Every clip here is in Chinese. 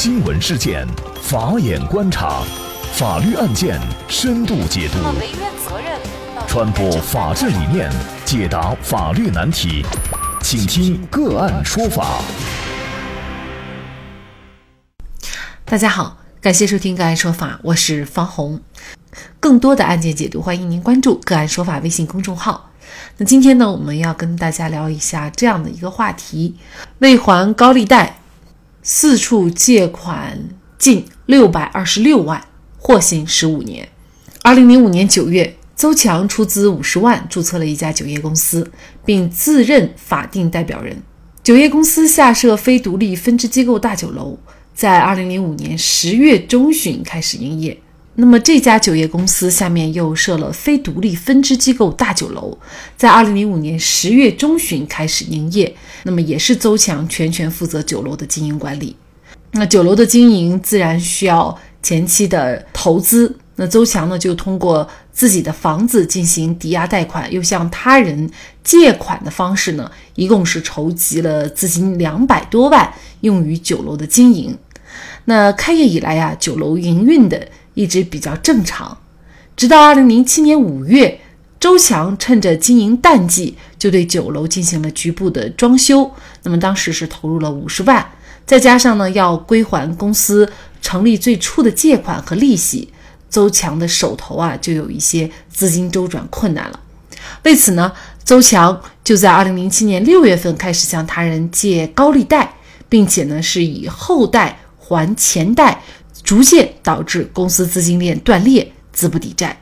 新闻事件，法眼观察，法律案件深度解读，传播法治理念，解答法律难题，请听个案说法。大家好，感谢收听个案说法，我是方红。更多的案件解读，欢迎您关注个案说法微信公众号。那今天呢，我们要跟大家聊一下这样的一个话题：未还高利贷。四处借款近六百二十六万，获刑十五年。二零零五年九月，邹强出资五十万注册了一家酒业公司，并自任法定代表人。酒业公司下设非独立分支机构大酒楼，在二零零五年十月中旬开始营业。那么这家酒业公司下面又设了非独立分支机构大酒楼，在二零零五年十月中旬开始营业。那么也是邹强全权负责酒楼的经营管理。那酒楼的经营自然需要前期的投资。那邹强呢就通过自己的房子进行抵押贷款，又向他人借款的方式呢，一共是筹集了资金两百多万，用于酒楼的经营。那开业以来呀，酒楼营运的。一直比较正常，直到二零零七年五月，周强趁着经营淡季，就对酒楼进行了局部的装修。那么当时是投入了五十万，再加上呢要归还公司成立最初的借款和利息，周强的手头啊就有一些资金周转困难了。为此呢，周强就在二零零七年六月份开始向他人借高利贷，并且呢是以后贷还前贷。逐渐导致公司资金链断裂，资不抵债。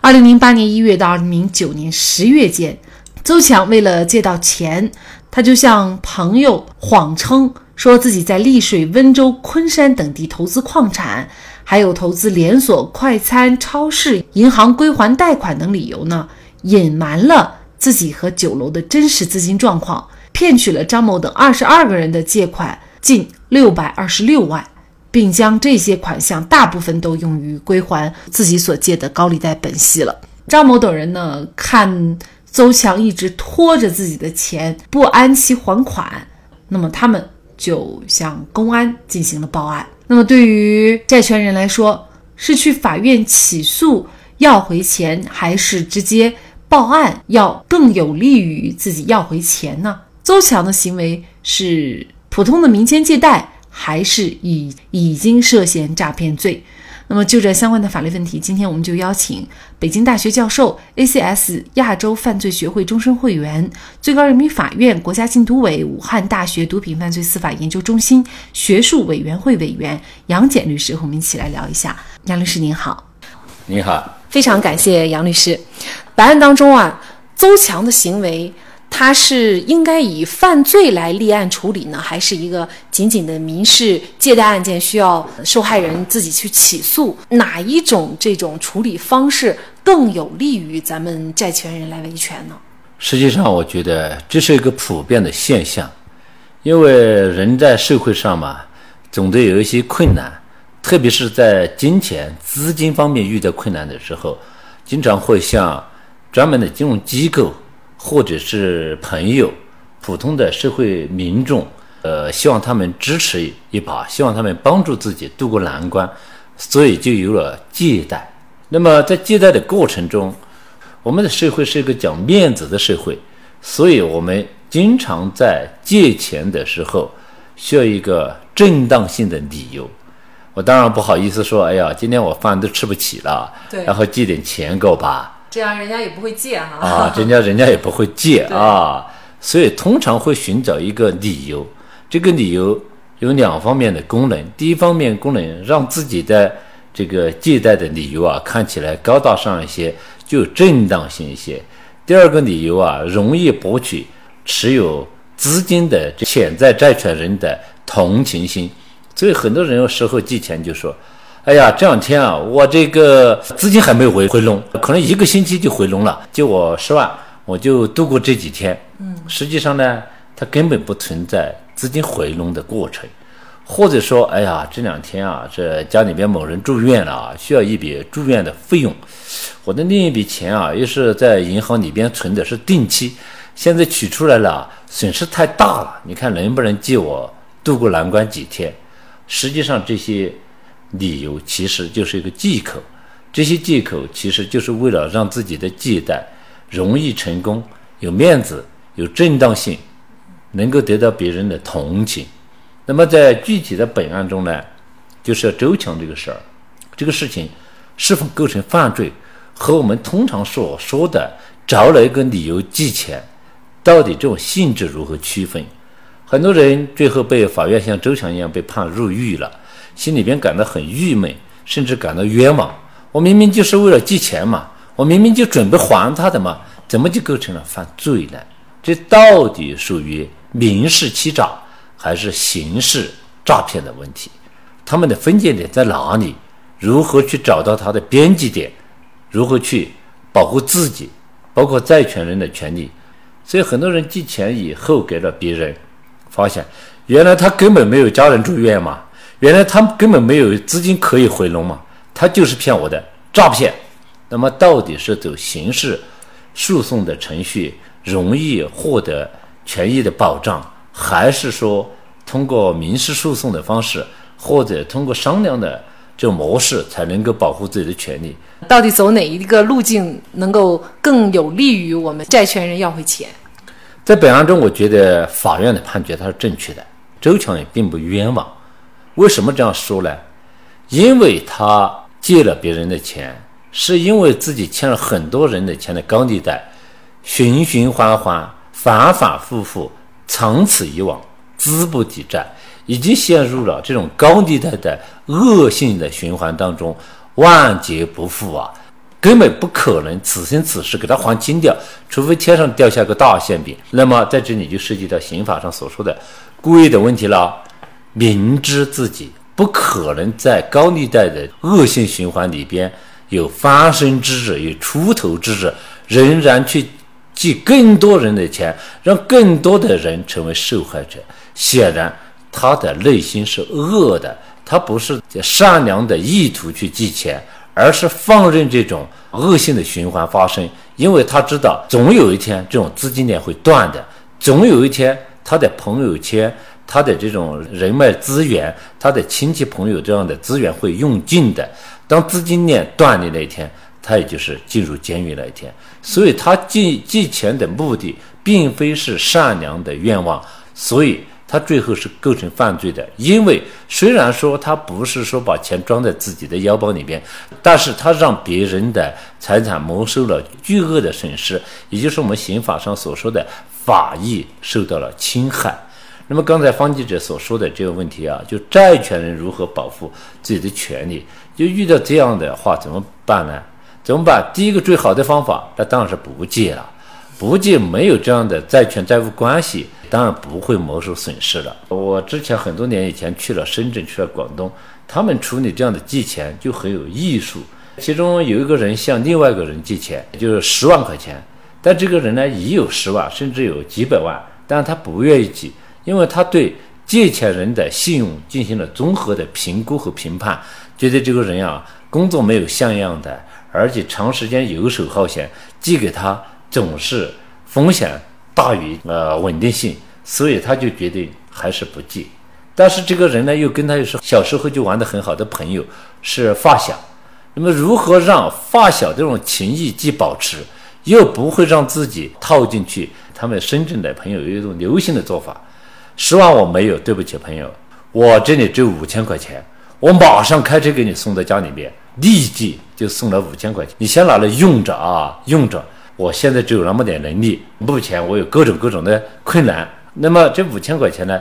二零零八年一月到二零零九年十月间，邹强为了借到钱，他就向朋友谎称说自己在丽水、温州、昆山等地投资矿产，还有投资连锁快餐超市、银行归还贷款等理由呢，隐瞒了自己和酒楼的真实资金状况，骗取了张某等二十二个人的借款近六百二十六万。并将这些款项大部分都用于归还自己所借的高利贷本息了。张某等人呢，看邹强一直拖着自己的钱不按期还款，那么他们就向公安进行了报案。那么对于债权人来说，是去法院起诉要回钱，还是直接报案要更有利于自己要回钱呢？邹强的行为是普通的民间借贷。还是已已经涉嫌诈骗罪。那么就这相关的法律问题，今天我们就邀请北京大学教授、ACS 亚洲犯罪学会终身会员、最高人民法院国家禁毒委、武汉大学毒品犯罪司法研究中心学术委员会委员杨戬律师和我们一起来聊一下。杨律师您好，您好，非常感谢杨律师。本案当中啊，邹强的行为。他是应该以犯罪来立案处理呢，还是一个仅仅的民事借贷案件需要受害人自己去起诉？哪一种这种处理方式更有利于咱们债权人来维权呢？实际上，我觉得这是一个普遍的现象，因为人在社会上嘛，总得有一些困难，特别是在金钱、资金方面遇到困难的时候，经常会向专门的金融机构。或者是朋友、普通的社会民众，呃，希望他们支持一把，希望他们帮助自己渡过难关，所以就有了借贷。那么在借贷的过程中，我们的社会是一个讲面子的社会，所以我们经常在借钱的时候需要一个正当性的理由。我当然不好意思说，哎呀，今天我饭都吃不起了，然后借点钱给我吧。这样人家也不会借哈啊，人家人家也不会借啊，所以通常会寻找一个理由，这个理由有两方面的功能。第一方面功能让自己的这个借贷的理由啊看起来高大上一些，就正当性一些。第二个理由啊，容易博取持有资金的潜在债权人的同情心。所以很多人有时候借钱就说。哎呀，这两天啊，我这个资金还没回回笼，可能一个星期就回笼了。借我十万，我就度过这几天。嗯，实际上呢，它根本不存在资金回笼的过程，或者说，哎呀，这两天啊，这家里边某人住院了，需要一笔住院的费用。我的另一笔钱啊，又是在银行里边存的是定期，现在取出来了，损失太大了。你看能不能借我度过难关几天？实际上这些理由其实就是一个借口，这些借口其实就是为了让自己的借贷容易成功、有面子、有正当性，能够得到别人的同情。那么在具体的本案中呢，就是要周强这个事儿，这个事情是否构成犯罪，和我们通常所说的找了一个理由借钱，到底这种性质如何区分？很多人最后被法院像周强一样被判入狱了，心里边感到很郁闷，甚至感到冤枉。我明明就是为了借钱嘛，我明明就准备还他的嘛，怎么就构成了犯罪呢？这到底属于民事欺诈？还是刑事诈骗的问题，他们的分界点在哪里？如何去找到它的边际点？如何去保护自己，包括债权人的权利？所以很多人借钱以后给了别人，发现原来他根本没有家人住院嘛，原来他根本没有资金可以回笼嘛，他就是骗我的诈骗。那么到底是走刑事诉讼的程序容易获得权益的保障？还是说通过民事诉讼的方式，或者通过商量的这种模式，才能够保护自己的权利？到底走哪一个路径能够更有利于我们债权人要回钱？在本案中，我觉得法院的判决它是正确的，周强也并不冤枉。为什么这样说呢？因为他借了别人的钱，是因为自己欠了很多人的钱的高利贷，循循环环，反反复复。长此以往，资不抵债，已经陷入了这种高利贷的恶性的循环当中，万劫不复啊！根本不可能此生此世给他还清掉，除非天上掉下个大馅饼。那么在这里就涉及到刑法上所说的故意的问题了。明知自己不可能在高利贷的恶性循环里边有翻身之日，有出头之日，仍然去。借更多人的钱，让更多的人成为受害者。显然，他的内心是恶的，他不是善良的意图去借钱，而是放任这种恶性的循环发生。因为他知道，总有一天这种资金链会断的，总有一天他的朋友圈、他的这种人脉资源、他的亲戚朋友这样的资源会用尽的。当资金链断裂那一天。他也就是进入监狱那一天，所以他借借钱的目的并非是善良的愿望，所以他最后是构成犯罪的。因为虽然说他不是说把钱装在自己的腰包里边，但是他让别人的财产蒙受了巨额的损失，也就是我们刑法上所说的法益受到了侵害。那么刚才方记者所说的这个问题啊，就债权人如何保护自己的权利，就遇到这样的话怎么办呢？怎么办？第一个最好的方法，那当然是不借了。不借，没有这样的债权债务关系，当然不会没收损失了。我之前很多年以前去了深圳，去了广东，他们处理这样的借钱就很有艺术。其中有一个人向另外一个人借钱，就是十万块钱，但这个人呢已有十万，甚至有几百万，但是他不愿意借，因为他对借钱人的信用进行了综合的评估和评判，觉得这个人啊，工作没有像样的。而且长时间游手好闲，寄给他总是风险大于呃稳定性，所以他就决定还是不寄。但是这个人呢，又跟他又是小时候就玩得很好的朋友，是发小。那么如何让发小这种情谊既保持，又不会让自己套进去？他们深圳的朋友有一种流行的做法：十万我没有，对不起朋友，我这里只有五千块钱，我马上开车给你送到家里面。立即就送了五千块钱，你先拿来用着啊，用着。我现在只有那么点能力，目前我有各种各种的困难。那么这五千块钱呢，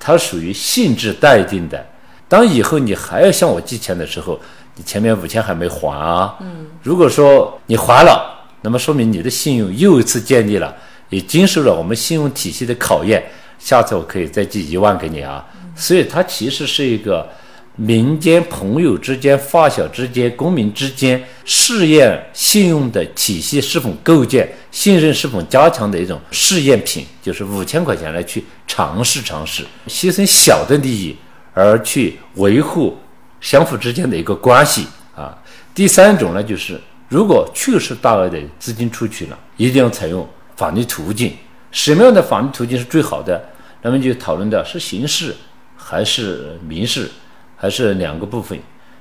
它属于性质待定的。当以后你还要向我借钱的时候，你前面五千还没还啊。嗯。如果说你还了，那么说明你的信用又一次建立了，也经受了我们信用体系的考验。下次我可以再借一万给你啊。所以它其实是一个。民间朋友之间、发小之间、公民之间试验信用的体系是否构建、信任是否加强的一种试验品，就是五千块钱来去尝试尝试，牺牲小的利益而去维护相互之间的一个关系啊。第三种呢，就是如果确实大额的资金出去了，一定要采用法律途径。什么样的法律途径是最好的？那么就讨论的是刑事还是民事？还是两个部分。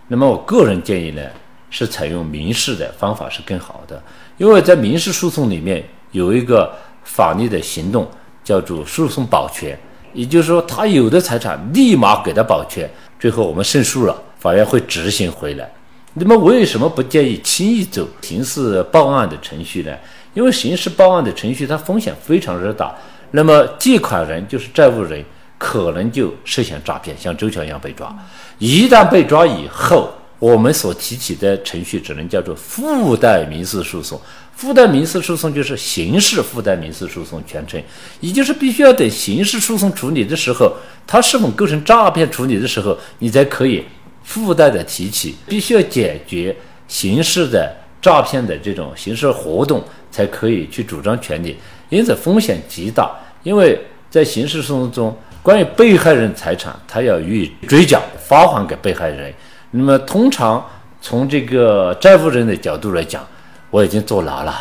那么我个人建议呢，是采用民事的方法是更好的，因为在民事诉讼里面有一个法律的行动叫做诉讼保全，也就是说他有的财产立马给他保全，最后我们胜诉了，法院会执行回来。那么为什么不建议轻易走刑事报案的程序呢？因为刑事报案的程序它风险非常之大，那么借款人就是债务人，可能就涉嫌诈骗，像周强一样被抓。一旦被抓以后，我们所提起的程序只能叫做附带民事诉讼。附带民事诉讼就是刑事附带民事诉讼全称，也就是必须要等刑事诉讼处理的时候，它是否构成诈骗处理的时候，你才可以。附带的提起，必须要解决刑事的诈骗的这种刑事活动，才可以去主张权利，因此风险极大。因为在刑事诉讼中，关于被害人财产，他要予以追缴，发还给被害人。那么，通常从这个债务人的角度来讲，我已经坐牢了，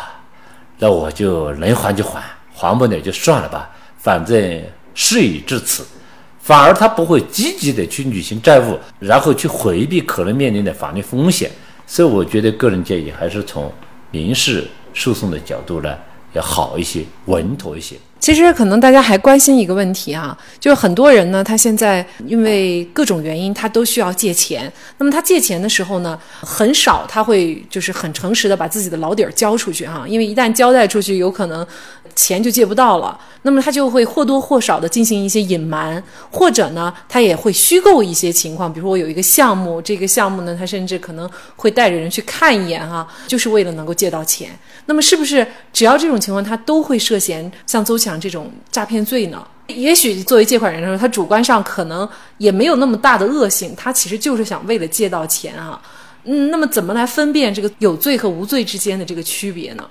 那我就能还就还，还不了就算了吧，反正事已至此。反而他不会积极的去履行债务，然后去回避可能面临的法律风险，所以我觉得个人建议还是从民事诉讼的角度呢要好一些，稳妥一些。其实可能大家还关心一个问题啊，就是很多人呢，他现在因为各种原因，他都需要借钱。那么他借钱的时候呢，很少他会就是很诚实的把自己的老底儿交出去哈，因为一旦交代出去，有可能钱就借不到了。那么他就会或多或少的进行一些隐瞒，或者呢，他也会虚构一些情况，比如说我有一个项目，这个项目呢，他甚至可能会带着人去看一眼哈，就是为了能够借到钱。那么是不是只要这种情况，他都会涉嫌像邹强？这种诈骗罪呢，也许作为借款人的时候，他主观上可能也没有那么大的恶性，他其实就是想为了借到钱啊。嗯，那么怎么来分辨这个有罪和无罪之间的这个区别呢？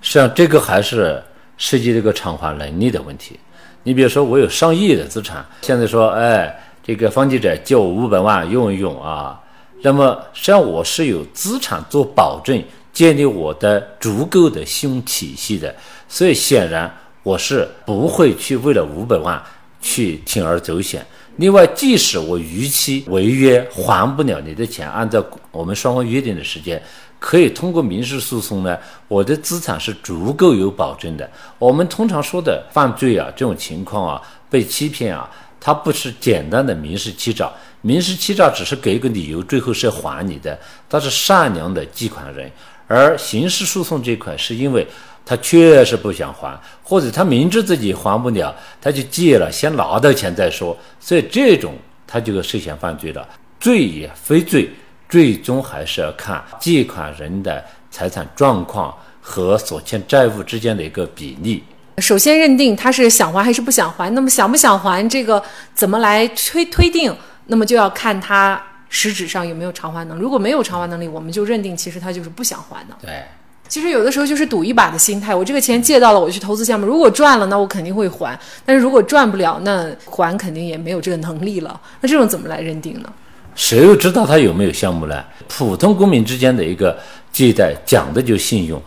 实际上，这个还是涉及这个偿还能力的问题。你比如说，我有上亿的资产，现在说，哎，这个方记者借我五百万用一用啊，那么实际上我是有资产做保证，建立我的足够的信用体系的，所以显然。我是不会去为了五百万去铤而走险。另外，即使我逾期违约还不了你的钱，按照我们双方约定的时间，可以通过民事诉讼呢，我的资产是足够有保证的。我们通常说的犯罪啊，这种情况啊，被欺骗啊，它不是简单的民事欺诈，民事欺诈只是给一个理由，最后是要还你的，他是善良的借款人，而刑事诉讼这块是因为。他确实不想还，或者他明知自己还不了，他就借了，先拿到钱再说。所以这种他就涉嫌犯罪了。罪也非罪，最终还是要看借款人的财产状况和所欠债务之间的一个比例。首先认定他是想还还是不想还，那么想不想还这个怎么来推推定？那么就要看他实质上有没有偿还能力。如果没有偿还能力，我们就认定其实他就是不想还的。对。其实有的时候就是赌一把的心态，我这个钱借到了，我去投资项目，如果赚了，那我肯定会还；但是如果赚不了，那还肯定也没有这个能力了。那这种怎么来认定呢？谁又知道他有没有项目呢？普通公民之间的一个借贷，讲的就信用。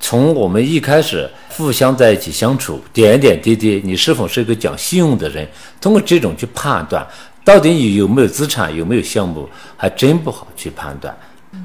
从我们一开始互相在一起相处，点点滴滴，你是否是一个讲信用的人？通过这种去判断，到底你有没有资产，有没有项目，还真不好去判断。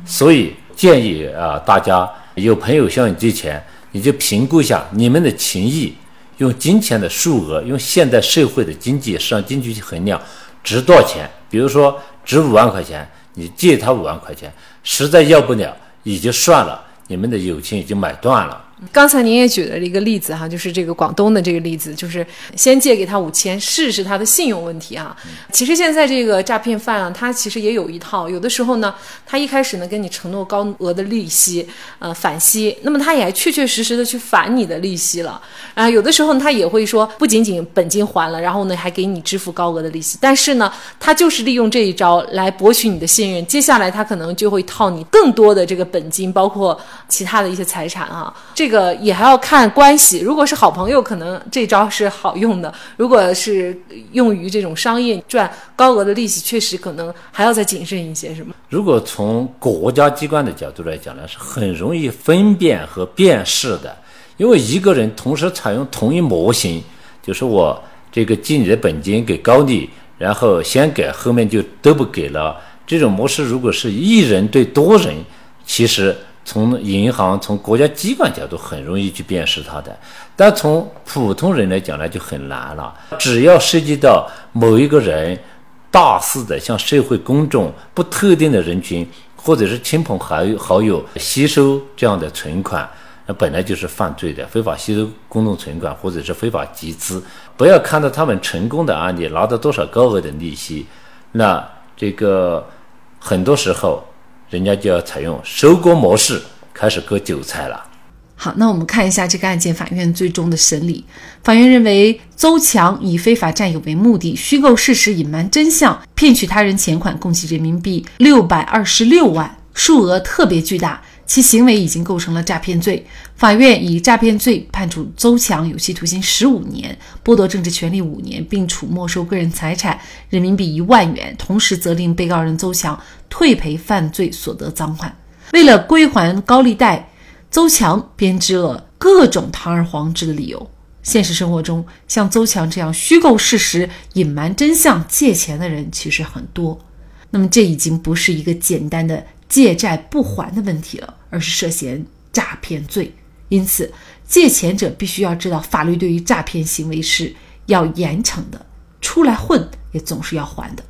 所以建议啊，大家。有朋友向你借钱，你就评估一下你们的情谊，用金钱的数额，用现代社会的经济市场经济去衡量，值多少钱？比如说值五万块钱，你借他五万块钱，实在要不了也就算了，你们的友情已经买断了。刚才您也举了一个例子哈，就是这个广东的这个例子，就是先借给他五千，试试他的信用问题啊。其实现在这个诈骗犯啊，他其实也有一套，有的时候呢，他一开始呢跟你承诺高额的利息，呃返息，那么他也确确实实的去返你的利息了啊。有的时候他也会说，不仅仅本金还了，然后呢还给你支付高额的利息，但是呢，他就是利用这一招来博取你的信任，接下来他可能就会套你更多的这个本金，包括其他的一些财产啊。这这个也还要看关系，如果是好朋友，可能这招是好用的；如果是用于这种商业赚高额的利息，确实可能还要再谨慎一些，是吗？如果从国家机关的角度来讲呢，是很容易分辨和辨识的，因为一个人同时采用同一模型，就是我这个借你的本金给高利，然后先给，后面就都不给了。这种模式如果是一人对多人，其实从银行、从国家机关角度很容易去辨识它的，但从普通人来讲呢就很难了。只要涉及到某一个人大肆的向社会公众不特定的人群或者是亲朋好友好友吸收这样的存款。那本来就是犯罪的，非法吸收公众存款或者是非法集资。不要看到他们成功的案例拿到多少高额的利息，那这个很多时候人家就要采用收割模式开始割韭菜了。好，那我们看一下这个案件法院最终的审理。法院认为，邹强以非法占有为目的，虚构事实、隐瞒真相，骗取他人钱款共计人民币六百二十六万，数额特别巨大。其行为已经构成了诈骗罪，法院以诈骗罪判处邹强有期徒刑十五年，剥夺政治权利五年，并处没收个人财产人民币一万元，同时责令被告人邹强退赔犯罪所得赃款。为了归还高利贷，邹强编织了各种堂而皇之的理由。现实生活中，像邹强这样虚构事实、隐瞒真相借钱的人其实很多。那么，这已经不是一个简单的。借债不还的问题了，而是涉嫌诈骗罪。因此，借钱者必须要知道，法律对于诈骗行为是要严惩的。出来混也总是要还的，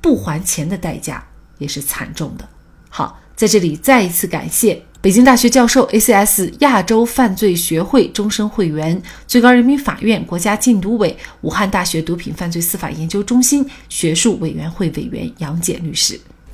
不还钱的代价也是惨重的。好，在这里再一次感谢北京大学教授、ACS 亚洲犯罪学会终身会员、最高人民法院国家禁毒委、武汉大学毒品犯罪司法研究中心学术委员会委员杨戬律师。